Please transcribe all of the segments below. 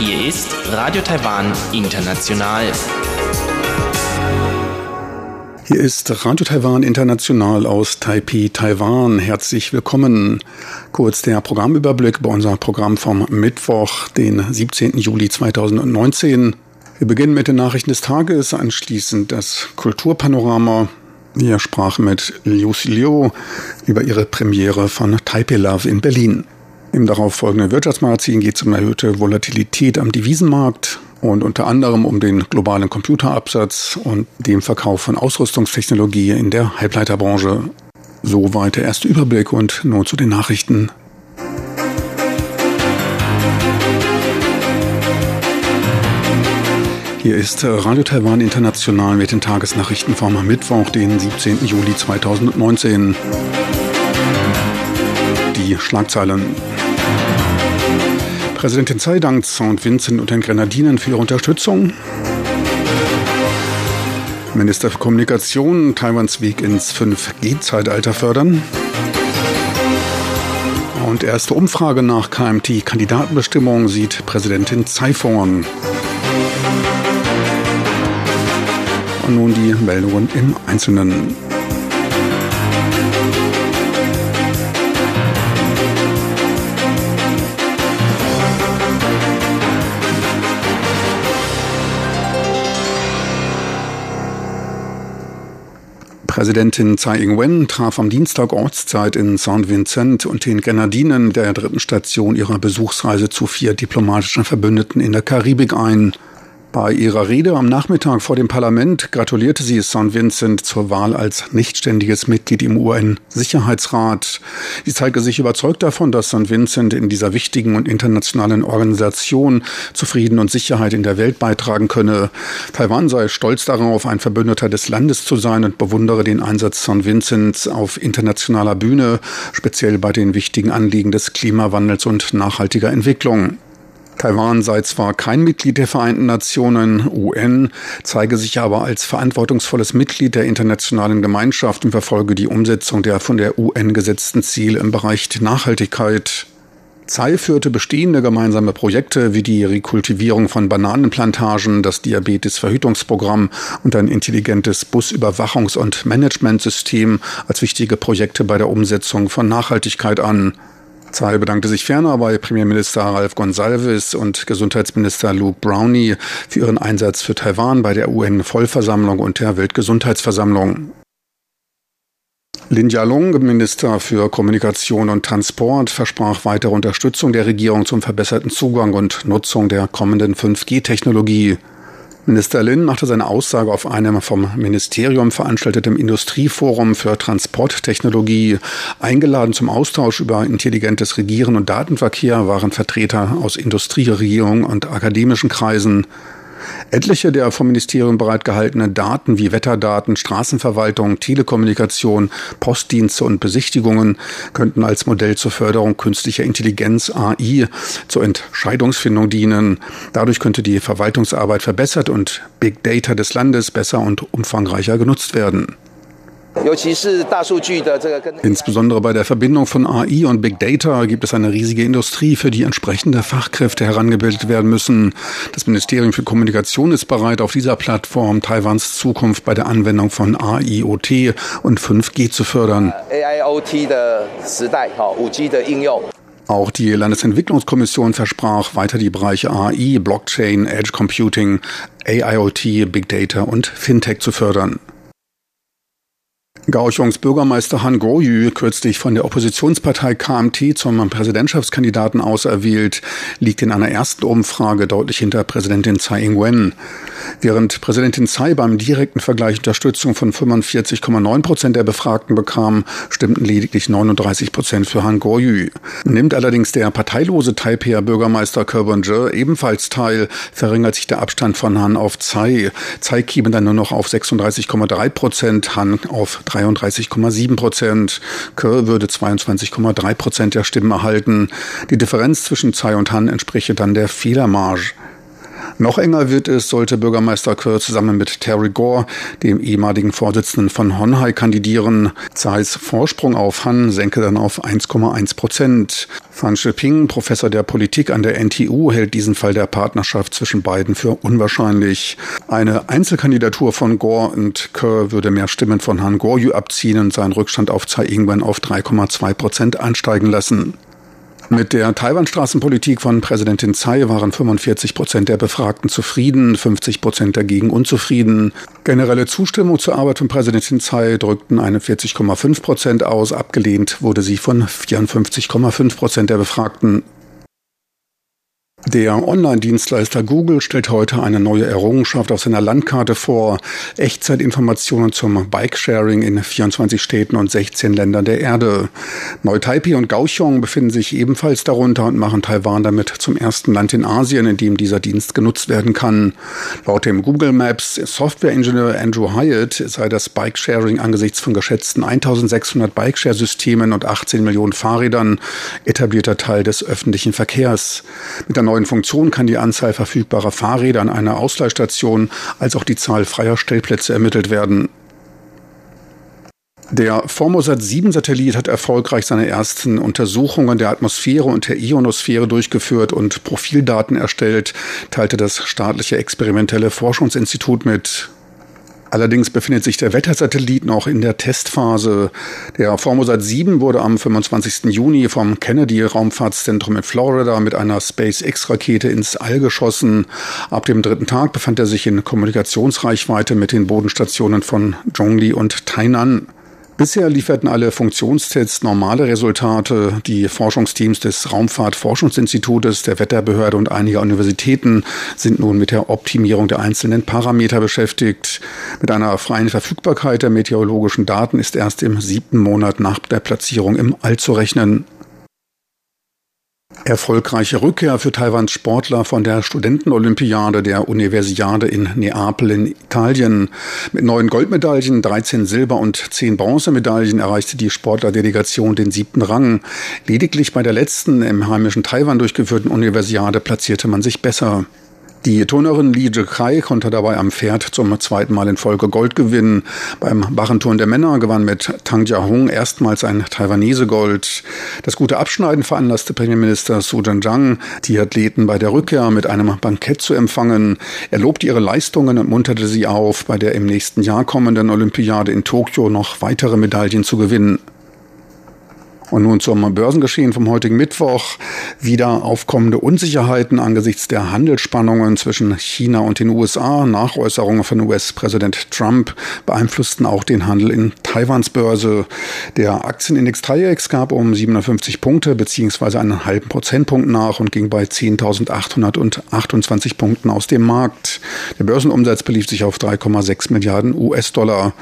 Hier ist Radio Taiwan International. Hier ist Radio Taiwan International aus Taipei, Taiwan. Herzlich willkommen. Kurz der Programmüberblick bei unserem Programm vom Mittwoch, den 17. Juli 2019. Wir beginnen mit den Nachrichten des Tages, anschließend das Kulturpanorama. Wir sprachen mit Liu Liu über ihre Premiere von Taipei Love in Berlin. Im darauffolgenden Wirtschaftsmagazin geht es um erhöhte Volatilität am Devisenmarkt und unter anderem um den globalen Computerabsatz und den Verkauf von Ausrüstungstechnologie in der Halbleiterbranche. Soweit der erste Überblick und nun zu den Nachrichten. Hier ist Radio Taiwan International mit den Tagesnachrichten vom Mittwoch, den 17. Juli 2019. Die Schlagzeilen. Präsidentin Tsai dankt St. Vincent und den Grenadinen für ihre Unterstützung. Minister für Kommunikation, Taiwans Weg ins 5G-Zeitalter fördern. Und erste Umfrage nach KMT-Kandidatenbestimmung sieht Präsidentin Tsai vor. Und nun die Meldungen im Einzelnen. Präsidentin Tsai Ing-wen traf am Dienstag Ortszeit in St. Vincent und den Grenadinen der dritten Station ihrer Besuchsreise zu vier diplomatischen Verbündeten in der Karibik ein. Bei ihrer Rede am Nachmittag vor dem Parlament gratulierte sie St. Vincent zur Wahl als nichtständiges Mitglied im UN-Sicherheitsrat. Sie zeigte sich überzeugt davon, dass St. Vincent in dieser wichtigen und internationalen Organisation zu Frieden und Sicherheit in der Welt beitragen könne. Taiwan sei stolz darauf, ein Verbündeter des Landes zu sein und bewundere den Einsatz St. Vincents auf internationaler Bühne, speziell bei den wichtigen Anliegen des Klimawandels und nachhaltiger Entwicklung. Taiwan sei zwar kein Mitglied der Vereinten Nationen, UN, zeige sich aber als verantwortungsvolles Mitglied der internationalen Gemeinschaft und verfolge die Umsetzung der von der UN gesetzten Ziele im Bereich Nachhaltigkeit. Tsai führte bestehende gemeinsame Projekte wie die Rekultivierung von Bananenplantagen, das Diabetesverhütungsprogramm und ein intelligentes Busüberwachungs- und Managementsystem als wichtige Projekte bei der Umsetzung von Nachhaltigkeit an. Zahl bedankte sich ferner bei Premierminister Ralph Gonsalves und Gesundheitsminister Luke Brownie für ihren Einsatz für Taiwan bei der UN-Vollversammlung und der Weltgesundheitsversammlung. Lin Jialong, Minister für Kommunikation und Transport, versprach weitere Unterstützung der Regierung zum verbesserten Zugang und Nutzung der kommenden 5G-Technologie. Minister Lin machte seine Aussage auf einem vom Ministerium veranstalteten Industrieforum für Transporttechnologie. Eingeladen zum Austausch über intelligentes Regieren und Datenverkehr waren Vertreter aus Industrieregierung und akademischen Kreisen. Etliche der vom Ministerium bereitgehaltenen Daten wie Wetterdaten, Straßenverwaltung, Telekommunikation, Postdienste und Besichtigungen könnten als Modell zur Förderung künstlicher Intelligenz AI zur Entscheidungsfindung dienen. Dadurch könnte die Verwaltungsarbeit verbessert und Big Data des Landes besser und umfangreicher genutzt werden. Insbesondere bei der Verbindung von AI und Big Data gibt es eine riesige Industrie, für die entsprechende Fachkräfte herangebildet werden müssen. Das Ministerium für Kommunikation ist bereit, auf dieser Plattform Taiwans Zukunft bei der Anwendung von AIoT und 5G zu fördern. Auch die Landesentwicklungskommission versprach, weiter die Bereiche AI, Blockchain, Edge Computing, AIoT, Big Data und Fintech zu fördern. Kaohsiungs Bürgermeister Han Goyu, kürzlich von der Oppositionspartei KMT zum Präsidentschaftskandidaten auserwählt, liegt in einer ersten Umfrage deutlich hinter Präsidentin Tsai Ing-wen. Während Präsidentin Tsai beim direkten Vergleich Unterstützung von 45,9 Prozent der Befragten bekam, stimmten lediglich 39 Prozent für Han Goyu. Nimmt allerdings der parteilose Taipei Bürgermeister Kerwon Je ebenfalls teil, verringert sich der Abstand von Han auf Tsai. Tsai käme dann nur noch auf 36,3 Prozent, Han auf 3 33,7 Prozent. Kerr würde 22,3 Prozent der Stimmen erhalten. Die Differenz zwischen Tsai und Han entspreche dann der Fehlermarge. Noch enger wird es, sollte Bürgermeister Kerr zusammen mit Terry Gore, dem ehemaligen Vorsitzenden von Honhai, kandidieren. Tsais Vorsprung auf Han senke dann auf 1,1 Prozent. Fan Shiping, Professor der Politik an der NTU, hält diesen Fall der Partnerschaft zwischen beiden für unwahrscheinlich. Eine Einzelkandidatur von Gore und Kerr würde mehr Stimmen von Han Goryu abziehen und seinen Rückstand auf Tsai Ing-wen auf 3,2 Prozent ansteigen lassen. Mit der Taiwan-Straßenpolitik von Präsidentin Tsai waren 45 Prozent der Befragten zufrieden, 50 Prozent dagegen unzufrieden. Generelle Zustimmung zur Arbeit von Präsidentin Tsai drückten 41,5 Prozent aus. Abgelehnt wurde sie von 54,5 Prozent der Befragten. Der Online-Dienstleister Google stellt heute eine neue Errungenschaft auf seiner Landkarte vor. Echtzeitinformationen zum Bikesharing in 24 Städten und 16 Ländern der Erde. Neu-Taipei und Kaohsiung befinden sich ebenfalls darunter und machen Taiwan damit zum ersten Land in Asien, in dem dieser Dienst genutzt werden kann. Laut dem Google Maps Software-Ingenieur Andrew Hyatt sei das Bikesharing angesichts von geschätzten 1600 Bikeshare-Systemen und 18 Millionen Fahrrädern etablierter Teil des öffentlichen Verkehrs. Mit der neuen Funktion kann die Anzahl verfügbarer Fahrräder an einer Ausleihstation als auch die Zahl freier Stellplätze ermittelt werden. Der Formosat 7 Satellit hat erfolgreich seine ersten Untersuchungen der Atmosphäre und der Ionosphäre durchgeführt und Profildaten erstellt, teilte das staatliche experimentelle Forschungsinstitut mit. Allerdings befindet sich der Wettersatellit noch in der Testphase. Der Formosat 7 wurde am 25. Juni vom Kennedy Raumfahrtszentrum in Florida mit einer SpaceX-Rakete ins All geschossen. Ab dem dritten Tag befand er sich in Kommunikationsreichweite mit den Bodenstationen von Zhongli und Tainan. Bisher lieferten alle Funktionstests normale Resultate. Die Forschungsteams des Raumfahrtforschungsinstitutes, der Wetterbehörde und einiger Universitäten sind nun mit der Optimierung der einzelnen Parameter beschäftigt. Mit einer freien Verfügbarkeit der meteorologischen Daten ist erst im siebten Monat nach der Platzierung im All zu rechnen. Erfolgreiche Rückkehr für Taiwans Sportler von der Studentenolympiade der Universiade in Neapel in Italien. Mit neun Goldmedaillen, 13 Silber- und 10 Bronzemedaillen erreichte die Sportlerdelegation den siebten Rang. Lediglich bei der letzten im heimischen Taiwan durchgeführten Universiade platzierte man sich besser. Die Turnerin Li Jikai konnte dabei am Pferd zum zweiten Mal in Folge Gold gewinnen. Beim Barrenturn der Männer gewann mit Tang Jiahong erstmals ein Taiwanese Gold. Das gute Abschneiden veranlasste Premierminister Su Zhang, die Athleten bei der Rückkehr mit einem Bankett zu empfangen. Er lobte ihre Leistungen und munterte sie auf, bei der im nächsten Jahr kommenden Olympiade in Tokio noch weitere Medaillen zu gewinnen. Und nun zum Börsengeschehen vom heutigen Mittwoch. Wieder aufkommende Unsicherheiten angesichts der Handelsspannungen zwischen China und den USA. Nachäußerungen von US-Präsident Trump beeinflussten auch den Handel in Taiwans Börse. Der Aktienindex TAIEX gab um 750 Punkte beziehungsweise einen halben Prozentpunkt nach und ging bei 10.828 Punkten aus dem Markt. Der Börsenumsatz belief sich auf 3,6 Milliarden US-Dollar.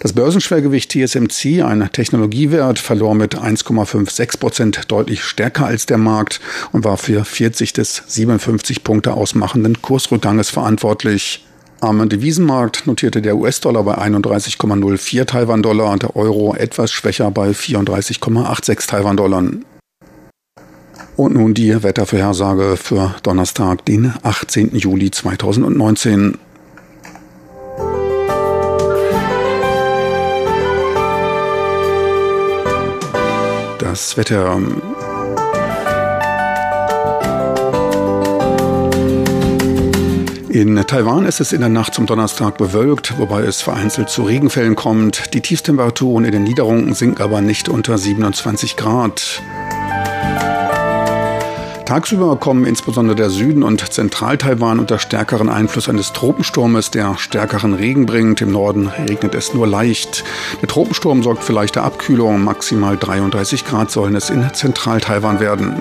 Das Börsenschwergewicht TSMC, ein Technologiewert, verlor mit 1,56 Prozent deutlich stärker als der Markt und war für 40 des 57 Punkte ausmachenden Kursrückganges verantwortlich. Am Devisenmarkt notierte der US-Dollar bei 31,04 Taiwan-Dollar und der Euro etwas schwächer bei 34,86 Taiwan-Dollar. Und nun die Wettervorhersage für Donnerstag, den 18. Juli 2019. das Wetter. In Taiwan ist es in der Nacht zum Donnerstag bewölkt, wobei es vereinzelt zu Regenfällen kommt. Die Tiefstemperaturen in den Niederungen sinken aber nicht unter 27 Grad. Tagsüber kommen insbesondere der Süden und Zentral-Taiwan unter stärkeren Einfluss eines Tropensturmes, der stärkeren Regen bringt. Im Norden regnet es nur leicht. Der Tropensturm sorgt für leichte Abkühlung. Maximal 33 Grad sollen es in Zentral-Taiwan werden.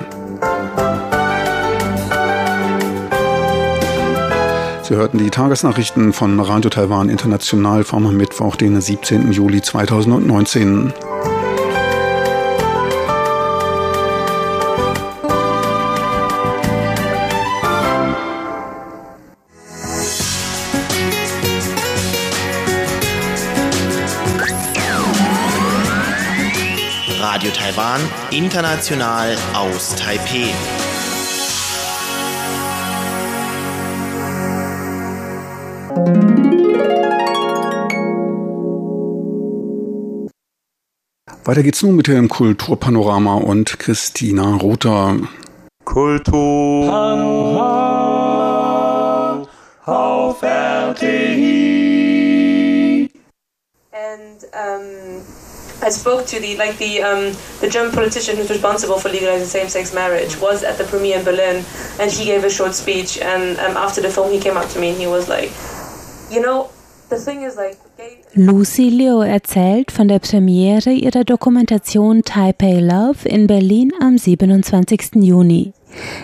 Sie hörten die Tagesnachrichten von Radio Taiwan International vom Mittwoch, den 17. Juli 2019. Taiwan, international aus Taipeh. Weiter geht's nun mit dem Kulturpanorama und Christina Rother. Kulturpanorama auf RTI. And um, I spoke to the like the um, the German politician who's responsible for legalizing same-sex marriage was at the premiere in Berlin, and he gave a short speech. And um, after the film, he came up to me and he was like, you know, the thing is like. Lucy Liu erzählt von der Premiere ihrer Dokumentation Taipei Love in Berlin am 27. Juni.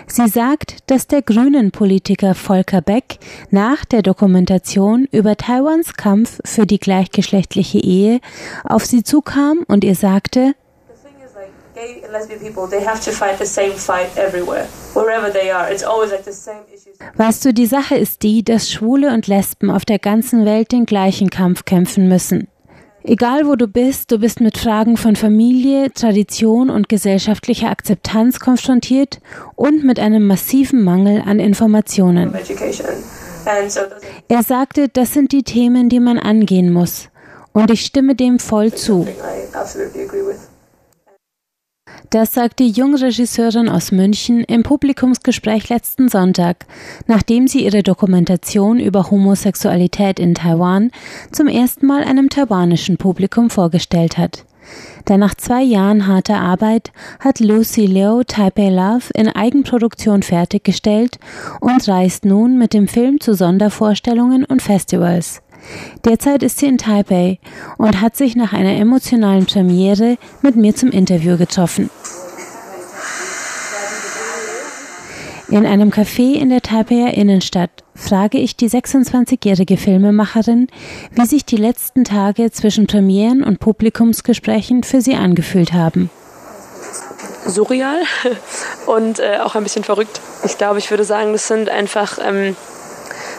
Sie sagt, dass der Grünen-Politiker Volker Beck nach der Dokumentation über Taiwans Kampf für die gleichgeschlechtliche Ehe auf sie zukam und ihr sagte, Weißt du, die Sache ist die, dass Schwule und Lesben auf der ganzen Welt den gleichen Kampf kämpfen müssen. Egal wo du bist, du bist mit Fragen von Familie, Tradition und gesellschaftlicher Akzeptanz konfrontiert und mit einem massiven Mangel an Informationen. Er sagte, das sind die Themen, die man angehen muss. Und ich stimme dem voll zu. Das sagt die junge Regisseurin aus München im Publikumsgespräch letzten Sonntag, nachdem sie ihre Dokumentation über Homosexualität in Taiwan zum ersten Mal einem taiwanischen Publikum vorgestellt hat. Denn nach zwei Jahren harter Arbeit hat Lucy Liu Taipei Love in Eigenproduktion fertiggestellt und reist nun mit dem Film zu Sondervorstellungen und Festivals. Derzeit ist sie in Taipei und hat sich nach einer emotionalen Premiere mit mir zum Interview getroffen. In einem Café in der Taipeier Innenstadt frage ich die 26-jährige Filmemacherin, wie sich die letzten Tage zwischen Premieren und Publikumsgesprächen für sie angefühlt haben. Surreal und äh, auch ein bisschen verrückt. Ich glaube, ich würde sagen, das sind einfach ähm,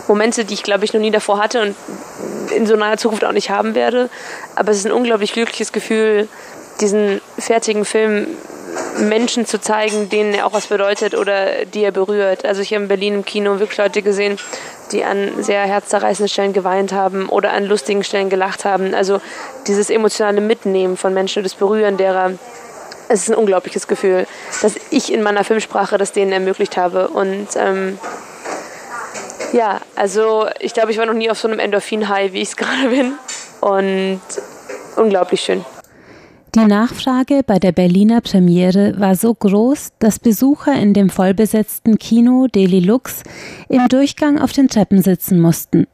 Momente, die ich glaube ich noch nie davor hatte und in so naher Zukunft auch nicht haben werde. Aber es ist ein unglaublich glückliches Gefühl, diesen fertigen Film Menschen zu zeigen, denen er auch was bedeutet oder die er berührt. Also ich habe in Berlin im Kino wirklich Leute gesehen, die an sehr herzzerreißenden Stellen geweint haben oder an lustigen Stellen gelacht haben. Also dieses emotionale Mitnehmen von Menschen, das Berühren derer, es ist ein unglaubliches Gefühl, dass ich in meiner Filmsprache das denen ermöglicht habe. Und ähm, ja, also ich glaube, ich war noch nie auf so einem Endorphin-High, wie ich es gerade bin. Und unglaublich schön. Die Nachfrage bei der Berliner Premiere war so groß, dass Besucher in dem vollbesetzten Kino Deli Lux im Durchgang auf den Treppen sitzen mussten.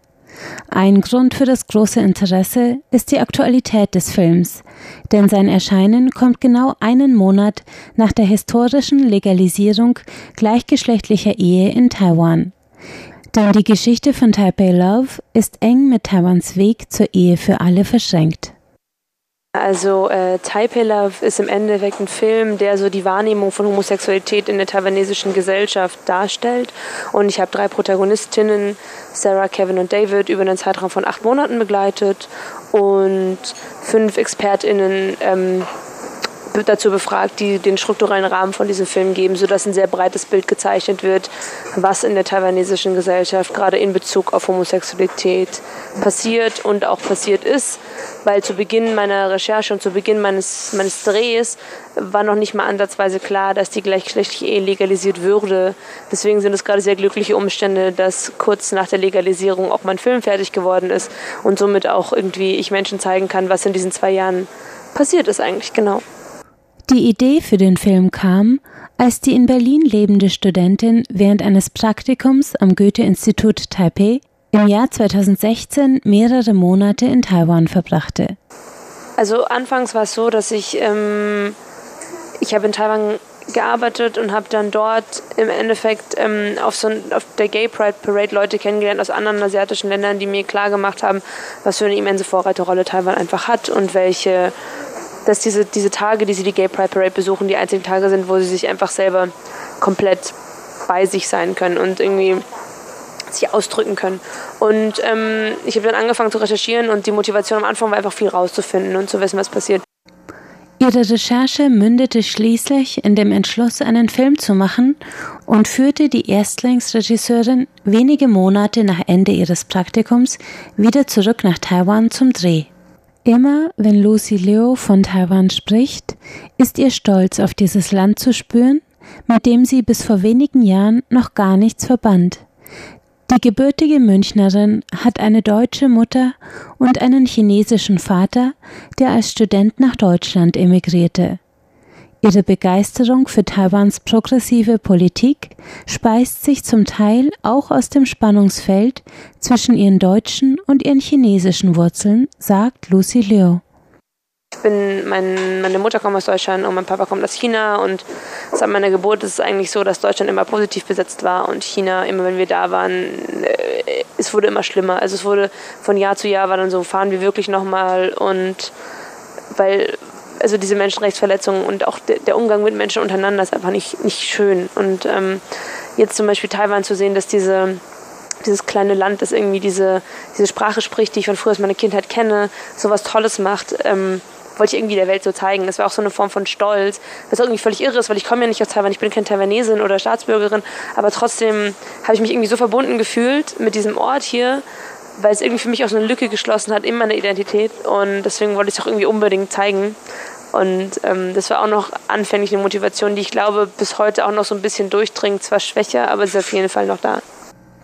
Ein Grund für das große Interesse ist die Aktualität des Films, denn sein Erscheinen kommt genau einen Monat nach der historischen Legalisierung gleichgeschlechtlicher Ehe in Taiwan. Denn die Geschichte von Taipei Love ist eng mit Taiwans Weg zur Ehe für alle verschränkt. Also äh, Taipei Love ist im Endeffekt ein Film, der so die Wahrnehmung von Homosexualität in der taiwanesischen Gesellschaft darstellt. Und ich habe drei Protagonistinnen, Sarah, Kevin und David, über einen Zeitraum von acht Monaten begleitet und fünf ExpertInnen ähm, dazu befragt, die den strukturellen Rahmen von diesem Film geben, sodass ein sehr breites Bild gezeichnet wird, was in der taiwanesischen Gesellschaft gerade in Bezug auf Homosexualität passiert und auch passiert ist. Weil zu Beginn meiner Recherche und zu Beginn meines, meines Drehs war noch nicht mal ansatzweise klar, dass die gleichgeschlechtliche Ehe legalisiert würde. Deswegen sind es gerade sehr glückliche Umstände, dass kurz nach der Legalisierung auch mein Film fertig geworden ist und somit auch irgendwie ich Menschen zeigen kann, was in diesen zwei Jahren passiert ist eigentlich genau. Die Idee für den Film kam, als die in Berlin lebende Studentin während eines Praktikums am Goethe-Institut Taipei im Jahr 2016 mehrere Monate in Taiwan verbrachte. Also anfangs war es so, dass ich ähm, ich habe in Taiwan gearbeitet und habe dann dort im Endeffekt ähm, auf, so, auf der Gay Pride Parade Leute kennengelernt aus anderen asiatischen Ländern, die mir klar gemacht haben, was für eine immense Vorreiterrolle Taiwan einfach hat und welche dass diese, diese Tage, die sie die Gay Pride Parade besuchen, die einzigen Tage sind, wo sie sich einfach selber komplett bei sich sein können und irgendwie sich ausdrücken können. Und ähm, ich habe dann angefangen zu recherchieren und die Motivation am Anfang war einfach viel rauszufinden und zu wissen, was passiert. Ihre Recherche mündete schließlich in dem Entschluss, einen Film zu machen und führte die Erstlingsregisseurin wenige Monate nach Ende ihres Praktikums wieder zurück nach Taiwan zum Dreh. Immer wenn Lucy Liu von Taiwan spricht, ist ihr Stolz auf dieses Land zu spüren, mit dem sie bis vor wenigen Jahren noch gar nichts verband. Die gebürtige Münchnerin hat eine deutsche Mutter und einen chinesischen Vater, der als Student nach Deutschland emigrierte. Ihre Begeisterung für Taiwans progressive Politik speist sich zum Teil auch aus dem Spannungsfeld zwischen ihren deutschen und ihren chinesischen Wurzeln, sagt Lucy Liu. Ich bin, mein, meine Mutter kommt aus Deutschland und mein Papa kommt aus China und seit meiner Geburt ist es eigentlich so, dass Deutschland immer positiv besetzt war und China, immer wenn wir da waren, äh, es wurde immer schlimmer. Also es wurde von Jahr zu Jahr war dann so, fahren wir wirklich nochmal und weil, also diese Menschenrechtsverletzungen und auch der, der, Umgang mit Menschen untereinander ist einfach nicht, nicht schön. Und ähm, jetzt zum Beispiel Taiwan zu sehen, dass diese dieses kleine Land, das irgendwie diese, diese Sprache spricht, die ich von früher aus meiner Kindheit kenne, sowas Tolles macht, ähm, wollte ich irgendwie der Welt so zeigen. Das war auch so eine Form von Stolz, was irgendwie völlig irre ist, weil ich komme ja nicht aus Taiwan, ich bin keine Taiwanesin oder Staatsbürgerin, aber trotzdem habe ich mich irgendwie so verbunden gefühlt mit diesem Ort hier, weil es irgendwie für mich auch so eine Lücke geschlossen hat in meiner Identität und deswegen wollte ich es auch irgendwie unbedingt zeigen. Und ähm, das war auch noch anfänglich eine Motivation, die ich glaube bis heute auch noch so ein bisschen durchdringt, zwar schwächer, aber ist auf jeden Fall noch da.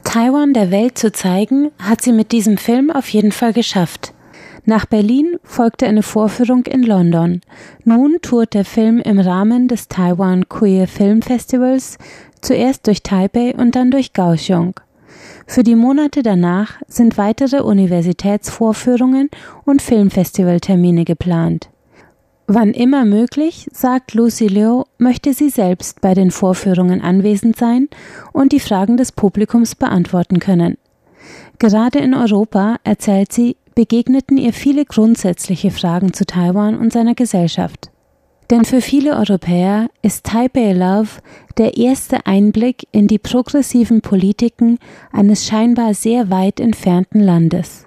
Taiwan der Welt zu zeigen, hat sie mit diesem Film auf jeden Fall geschafft. Nach Berlin folgte eine Vorführung in London. Nun tourt der Film im Rahmen des Taiwan Queer Film Festivals zuerst durch Taipei und dann durch Kaohsiung. Für die Monate danach sind weitere Universitätsvorführungen und Filmfestivaltermine geplant. Wann immer möglich, sagt Lucy Liu, möchte sie selbst bei den Vorführungen anwesend sein und die Fragen des Publikums beantworten können. Gerade in Europa, erzählt sie, begegneten ihr viele grundsätzliche Fragen zu Taiwan und seiner Gesellschaft. Denn für viele Europäer ist Taipei Love der erste Einblick in die progressiven Politiken eines scheinbar sehr weit entfernten Landes.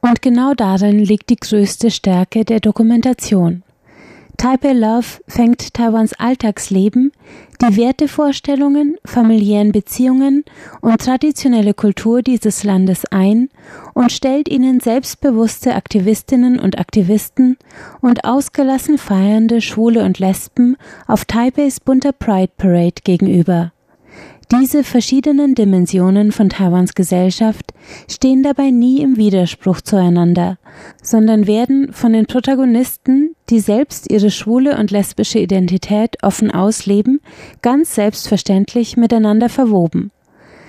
Und genau darin liegt die größte Stärke der Dokumentation. Taipei Love fängt Taiwans Alltagsleben, die Wertevorstellungen, familiären Beziehungen und traditionelle Kultur dieses Landes ein und stellt ihnen selbstbewusste Aktivistinnen und Aktivisten und ausgelassen feiernde Schwule und Lesben auf Taipeis bunter Pride Parade gegenüber. Diese verschiedenen Dimensionen von Taiwans Gesellschaft stehen dabei nie im Widerspruch zueinander, sondern werden von den Protagonisten, die selbst ihre schwule und lesbische Identität offen ausleben, ganz selbstverständlich miteinander verwoben.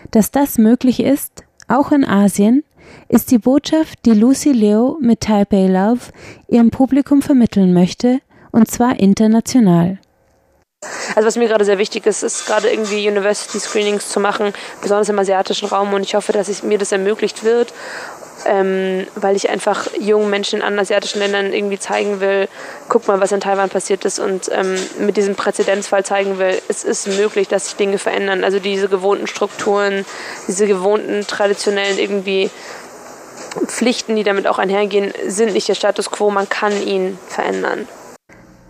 Dass das möglich ist, auch in Asien, ist die Botschaft, die Lucy Leo mit Taipei Love ihrem Publikum vermitteln möchte, und zwar international. Also was mir gerade sehr wichtig ist, ist gerade irgendwie University Screenings zu machen, besonders im asiatischen Raum und ich hoffe, dass ich, mir das ermöglicht wird, ähm, weil ich einfach jungen Menschen in anderen asiatischen Ländern irgendwie zeigen will, guck mal, was in Taiwan passiert ist und ähm, mit diesem Präzedenzfall zeigen will, es ist möglich, dass sich Dinge verändern. Also diese gewohnten Strukturen, diese gewohnten traditionellen irgendwie Pflichten, die damit auch einhergehen, sind nicht der Status quo, man kann ihn verändern.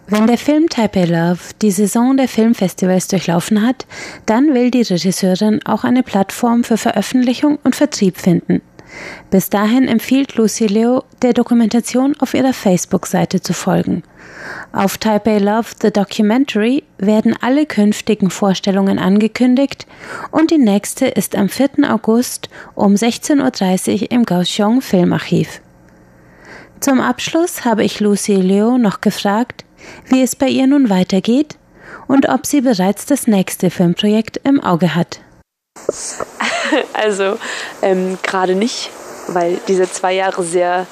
Wenn der Film Taipei Love die Saison der Filmfestivals durchlaufen hat, dann will die Regisseurin auch eine Plattform für Veröffentlichung und Vertrieb finden. Bis dahin empfiehlt Lucy Leo, der Dokumentation auf ihrer Facebook-Seite zu folgen. Auf Taipei Love The Documentary werden alle künftigen Vorstellungen angekündigt und die nächste ist am 4. August um 16.30 Uhr im Kaohsiung Filmarchiv. Zum Abschluss habe ich Lucy Leo noch gefragt, wie es bei ihr nun weitergeht und ob sie bereits das nächste Filmprojekt im Auge hat. Also ähm, gerade nicht, weil diese zwei Jahre sehr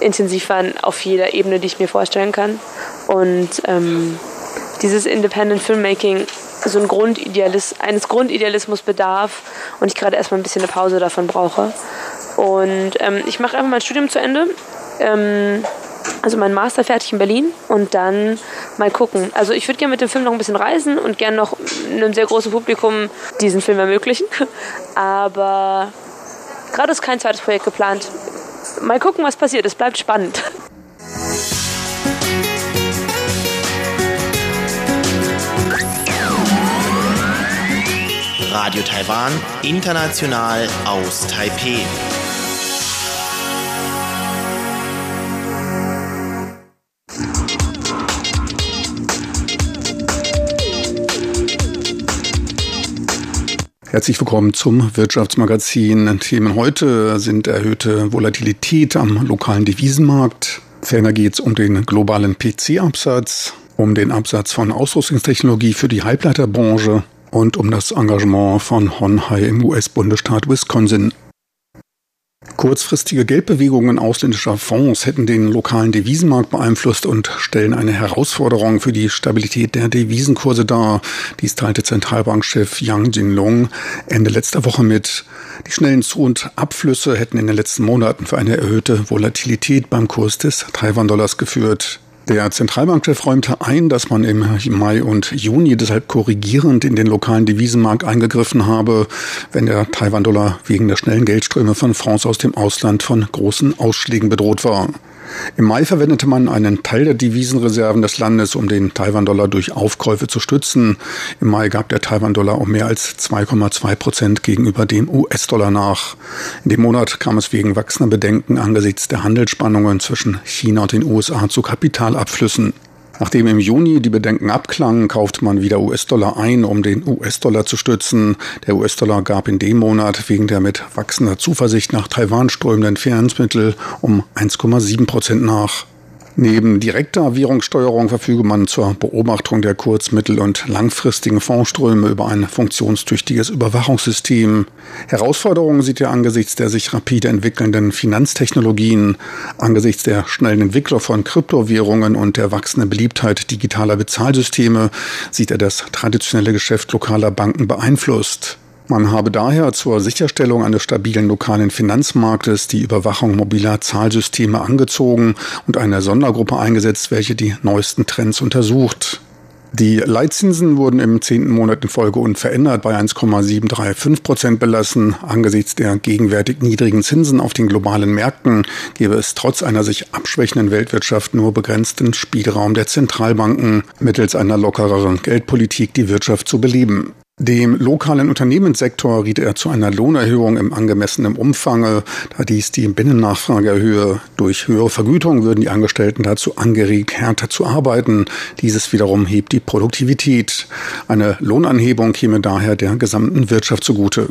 intensiv waren auf jeder Ebene, die ich mir vorstellen kann. Und ähm, dieses Independent Filmmaking so ein Grundidealis eines Grundidealismus bedarf und ich gerade erstmal ein bisschen eine Pause davon brauche. Und ähm, ich mache einfach mein Studium zu Ende ähm, also meinen Master fertig in Berlin und dann mal gucken. Also ich würde gerne mit dem Film noch ein bisschen reisen und gerne noch einem sehr großen Publikum diesen Film ermöglichen. Aber gerade ist kein zweites Projekt geplant. Mal gucken, was passiert. Es bleibt spannend. Radio Taiwan, international aus Taipei. Herzlich willkommen zum Wirtschaftsmagazin. Themen heute sind erhöhte Volatilität am lokalen Devisenmarkt. Ferner geht es um den globalen PC-Absatz, um den Absatz von Ausrüstungstechnologie für die Halbleiterbranche und um das Engagement von Honhai im US-Bundesstaat Wisconsin. Kurzfristige Geldbewegungen ausländischer Fonds hätten den lokalen Devisenmarkt beeinflusst und stellen eine Herausforderung für die Stabilität der Devisenkurse dar. Dies teilte Zentralbankchef Yang Jinlong Ende letzter Woche mit. Die schnellen Zu- und Abflüsse hätten in den letzten Monaten für eine erhöhte Volatilität beim Kurs des Taiwan-Dollars geführt. Der Zentralbankchef räumte ein, dass man im Mai und Juni deshalb korrigierend in den lokalen Devisenmarkt eingegriffen habe, wenn der Taiwan-Dollar wegen der schnellen Geldströme von Fonds aus dem Ausland von großen Ausschlägen bedroht war. Im Mai verwendete man einen Teil der Devisenreserven des Landes, um den Taiwan-Dollar durch Aufkäufe zu stützen. Im Mai gab der Taiwan-Dollar um mehr als 2,2 Prozent gegenüber dem US-Dollar nach. In dem Monat kam es wegen wachsender Bedenken angesichts der Handelsspannungen zwischen China und den USA zu Kapitalabflüssen. Nachdem im Juni die Bedenken abklangen, kaufte man wieder US-Dollar ein, um den US-Dollar zu stützen. Der US-Dollar gab in dem Monat wegen der mit wachsender Zuversicht nach Taiwan strömenden Finanzmittel um 1,7 Prozent nach. Neben direkter Währungssteuerung verfüge man zur Beobachtung der kurz-, mittel- und langfristigen Fondsströme über ein funktionstüchtiges Überwachungssystem. Herausforderungen sieht er angesichts der sich rapide entwickelnden Finanztechnologien, angesichts der schnellen Entwicklung von Kryptowährungen und der wachsenden Beliebtheit digitaler Bezahlsysteme sieht er das traditionelle Geschäft lokaler Banken beeinflusst. Man habe daher zur Sicherstellung eines stabilen lokalen Finanzmarktes die Überwachung mobiler Zahlsysteme angezogen und eine Sondergruppe eingesetzt, welche die neuesten Trends untersucht. Die Leitzinsen wurden im zehnten Monat in Folge unverändert bei 1,735 Prozent belassen. Angesichts der gegenwärtig niedrigen Zinsen auf den globalen Märkten gäbe es trotz einer sich abschwächenden Weltwirtschaft nur begrenzten Spielraum der Zentralbanken, mittels einer lockereren Geldpolitik die Wirtschaft zu beleben. Dem lokalen Unternehmenssektor riet er zu einer Lohnerhöhung im angemessenen Umfang, da dies die Binnennachfrage erhöhe. Durch höhere Vergütung würden die Angestellten dazu angeregt, härter zu arbeiten. Dieses wiederum hebt die Produktivität. Eine Lohnanhebung käme daher der gesamten Wirtschaft zugute.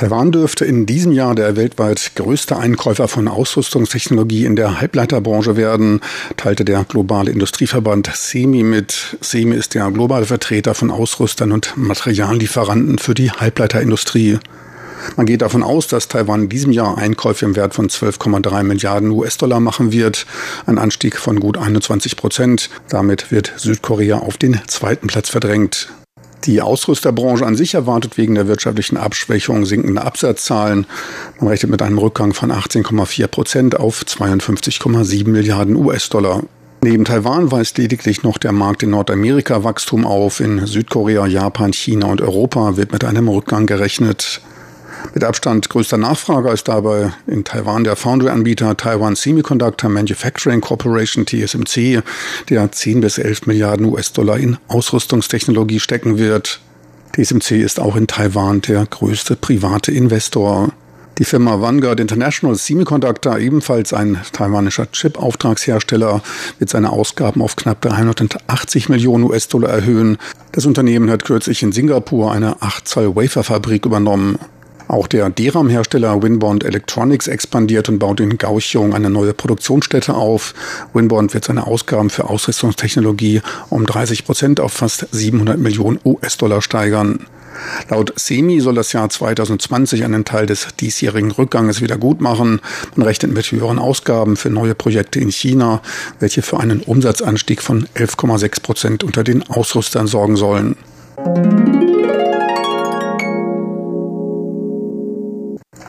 Taiwan dürfte in diesem Jahr der weltweit größte Einkäufer von Ausrüstungstechnologie in der Halbleiterbranche werden, teilte der globale Industrieverband SEMI mit. SEMI ist der globale Vertreter von Ausrüstern und Materiallieferanten für die Halbleiterindustrie. Man geht davon aus, dass Taiwan in diesem Jahr Einkäufe im Wert von 12,3 Milliarden US-Dollar machen wird, ein Anstieg von gut 21 Prozent. Damit wird Südkorea auf den zweiten Platz verdrängt. Die Ausrüsterbranche an sich erwartet wegen der wirtschaftlichen Abschwächung sinkende Absatzzahlen. Man rechnet mit einem Rückgang von 18,4 Prozent auf 52,7 Milliarden US-Dollar. Neben Taiwan weist lediglich noch der Markt in Nordamerika Wachstum auf. In Südkorea, Japan, China und Europa wird mit einem Rückgang gerechnet. Mit Abstand größter Nachfrager ist dabei in Taiwan der Foundry-Anbieter Taiwan Semiconductor Manufacturing Corporation TSMC, der 10 bis 11 Milliarden US-Dollar in Ausrüstungstechnologie stecken wird. TSMC ist auch in Taiwan der größte private Investor. Die Firma Vanguard International Semiconductor, ebenfalls ein taiwanischer Chip-Auftragshersteller, wird seine Ausgaben auf knapp 380 Millionen US-Dollar erhöhen. Das Unternehmen hat kürzlich in Singapur eine 8 Zoll Waferfabrik übernommen. Auch der DRAM-Hersteller Winbond Electronics expandiert und baut in Gauchung eine neue Produktionsstätte auf. Winbond wird seine Ausgaben für Ausrüstungstechnologie um 30 Prozent auf fast 700 Millionen US-Dollar steigern. Laut SEMI soll das Jahr 2020 einen Teil des diesjährigen Rückganges wieder gut machen. Man rechnet mit höheren Ausgaben für neue Projekte in China, welche für einen Umsatzanstieg von 11,6 Prozent unter den Ausrüstern sorgen sollen.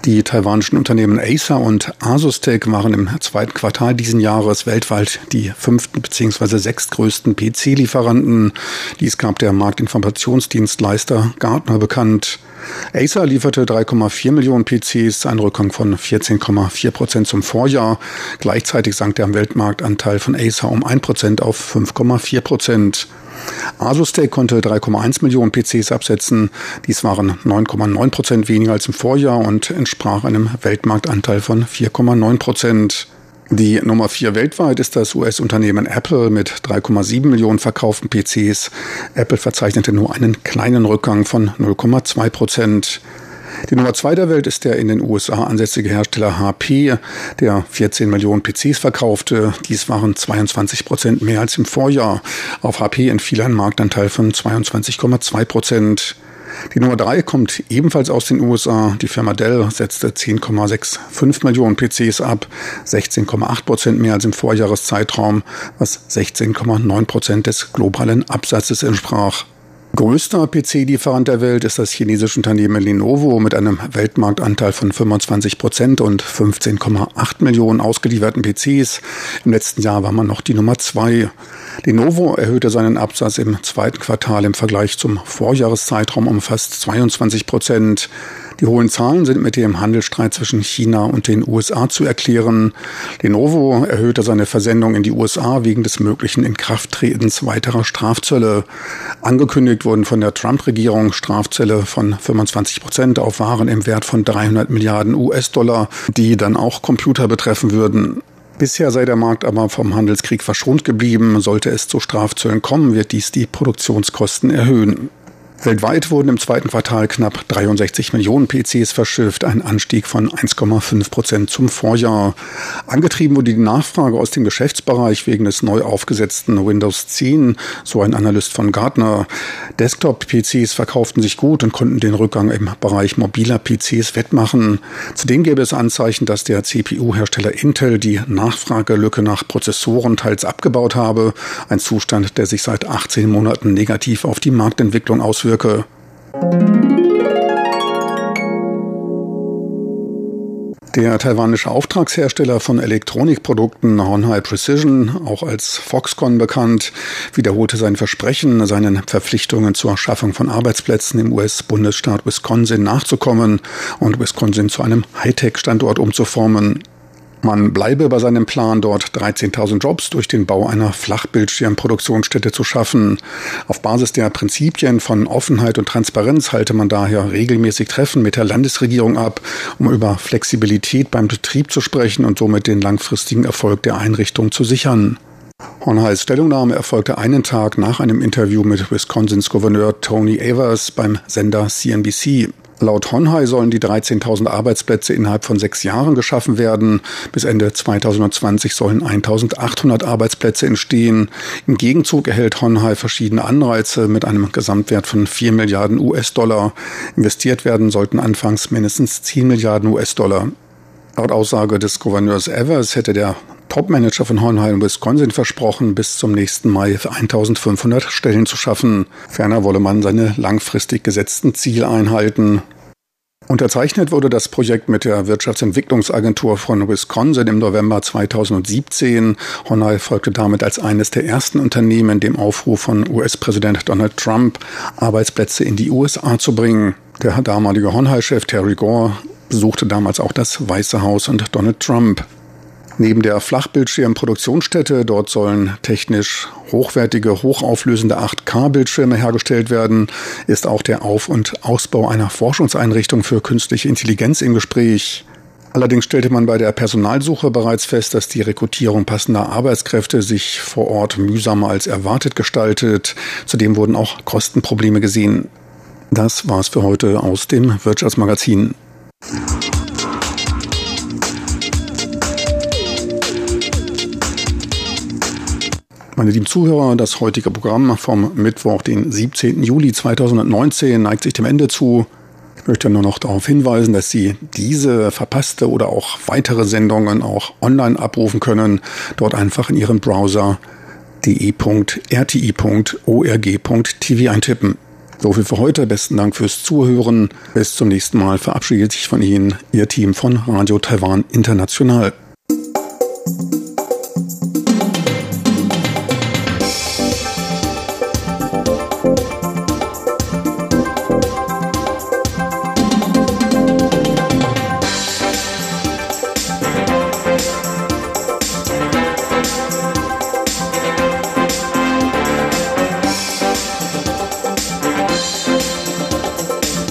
Die taiwanischen Unternehmen Acer und Asustec waren im zweiten Quartal diesen Jahres weltweit die fünften bzw. sechstgrößten PC-Lieferanten. Dies gab der Marktinformationsdienstleister Gartner bekannt. Acer lieferte 3,4 Millionen PCs, ein Rückgang von 14,4 Prozent zum Vorjahr. Gleichzeitig sank der Weltmarktanteil von Acer um 1 Prozent auf 5,4 Prozent. Asustek konnte 3,1 Millionen PCs absetzen. Dies waren 9,9 Prozent weniger als im Vorjahr und entsprach einem Weltmarktanteil von 4,9 Prozent. Die Nummer vier weltweit ist das US-Unternehmen Apple mit 3,7 Millionen verkauften PCs. Apple verzeichnete nur einen kleinen Rückgang von 0,2 Prozent. Die Nummer zwei der Welt ist der in den USA ansässige Hersteller HP, der 14 Millionen PCs verkaufte. Dies waren 22 Prozent mehr als im Vorjahr. Auf HP entfiel ein Marktanteil von 22,2 Prozent. Die Nummer drei kommt ebenfalls aus den USA. Die Firma Dell setzte 10,65 Millionen PCs ab, 16,8 Prozent mehr als im Vorjahreszeitraum, was 16,9 Prozent des globalen Absatzes entsprach. Größter PC-Lieferant der Welt ist das chinesische Unternehmen Lenovo mit einem Weltmarktanteil von 25 Prozent und 15,8 Millionen ausgelieferten PCs. Im letzten Jahr war man noch die Nummer zwei. Lenovo erhöhte seinen Absatz im zweiten Quartal im Vergleich zum Vorjahreszeitraum um fast 22 Prozent. Die hohen Zahlen sind mit dem Handelsstreit zwischen China und den USA zu erklären. Lenovo erhöhte seine Versendung in die USA wegen des möglichen Inkrafttretens weiterer Strafzölle. Angekündigt wurden von der Trump-Regierung Strafzölle von 25 Prozent auf Waren im Wert von 300 Milliarden US-Dollar, die dann auch Computer betreffen würden. Bisher sei der Markt aber vom Handelskrieg verschont geblieben. Sollte es zu Strafzöllen kommen, wird dies die Produktionskosten erhöhen. Weltweit wurden im zweiten Quartal knapp 63 Millionen PCs verschifft, ein Anstieg von 1,5 Prozent zum Vorjahr. Angetrieben wurde die Nachfrage aus dem Geschäftsbereich wegen des neu aufgesetzten Windows 10, so ein Analyst von Gartner. Desktop-PCs verkauften sich gut und konnten den Rückgang im Bereich mobiler PCs wettmachen. Zudem gäbe es Anzeichen, dass der CPU-Hersteller Intel die Nachfragelücke nach Prozessoren teils abgebaut habe, ein Zustand, der sich seit 18 Monaten negativ auf die Marktentwicklung auswirkt auswirke. Der taiwanische Auftragshersteller von Elektronikprodukten Honhai Precision, auch als Foxconn bekannt, wiederholte sein Versprechen, seinen Verpflichtungen zur Schaffung von Arbeitsplätzen im US-Bundesstaat Wisconsin nachzukommen und Wisconsin zu einem Hightech-Standort umzuformen. Man bleibe bei seinem Plan, dort 13.000 Jobs durch den Bau einer Flachbildschirmproduktionsstätte zu schaffen. Auf Basis der Prinzipien von Offenheit und Transparenz halte man daher regelmäßig Treffen mit der Landesregierung ab, um über Flexibilität beim Betrieb zu sprechen und somit den langfristigen Erfolg der Einrichtung zu sichern. Hornheis Stellungnahme erfolgte einen Tag nach einem Interview mit Wisconsins Gouverneur Tony Avers beim Sender CNBC. Laut Honhai sollen die 13.000 Arbeitsplätze innerhalb von sechs Jahren geschaffen werden. Bis Ende 2020 sollen 1.800 Arbeitsplätze entstehen. Im Gegenzug erhält Honhai verschiedene Anreize mit einem Gesamtwert von 4 Milliarden US-Dollar. Investiert werden sollten anfangs mindestens 10 Milliarden US-Dollar. Laut Aussage des Gouverneurs Evers hätte der Topmanager von Hornheim Wisconsin versprochen, bis zum nächsten Mai 1500 Stellen zu schaffen. Ferner wolle man seine langfristig gesetzten Ziele einhalten. Unterzeichnet wurde das Projekt mit der Wirtschaftsentwicklungsagentur von Wisconsin im November 2017. Honai folgte damit als eines der ersten Unternehmen dem Aufruf von US-Präsident Donald Trump, Arbeitsplätze in die USA zu bringen. Der damalige Honai-Chef Terry Gore besuchte damals auch das Weiße Haus und Donald Trump. Neben der Flachbildschirmproduktionsstätte, dort sollen technisch hochwertige, hochauflösende 8K-Bildschirme hergestellt werden, ist auch der Auf- und Ausbau einer Forschungseinrichtung für künstliche Intelligenz im Gespräch. Allerdings stellte man bei der Personalsuche bereits fest, dass die Rekrutierung passender Arbeitskräfte sich vor Ort mühsamer als erwartet gestaltet. Zudem wurden auch Kostenprobleme gesehen. Das war's für heute aus dem Wirtschaftsmagazin. Meine lieben Zuhörer, das heutige Programm vom Mittwoch, den 17. Juli 2019, neigt sich dem Ende zu. Ich möchte nur noch darauf hinweisen, dass Sie diese verpasste oder auch weitere Sendungen auch online abrufen können. Dort einfach in Ihrem Browser de.rti.org.tv eintippen. So viel für heute. Besten Dank fürs Zuhören. Bis zum nächsten Mal verabschiedet sich von Ihnen Ihr Team von Radio Taiwan International.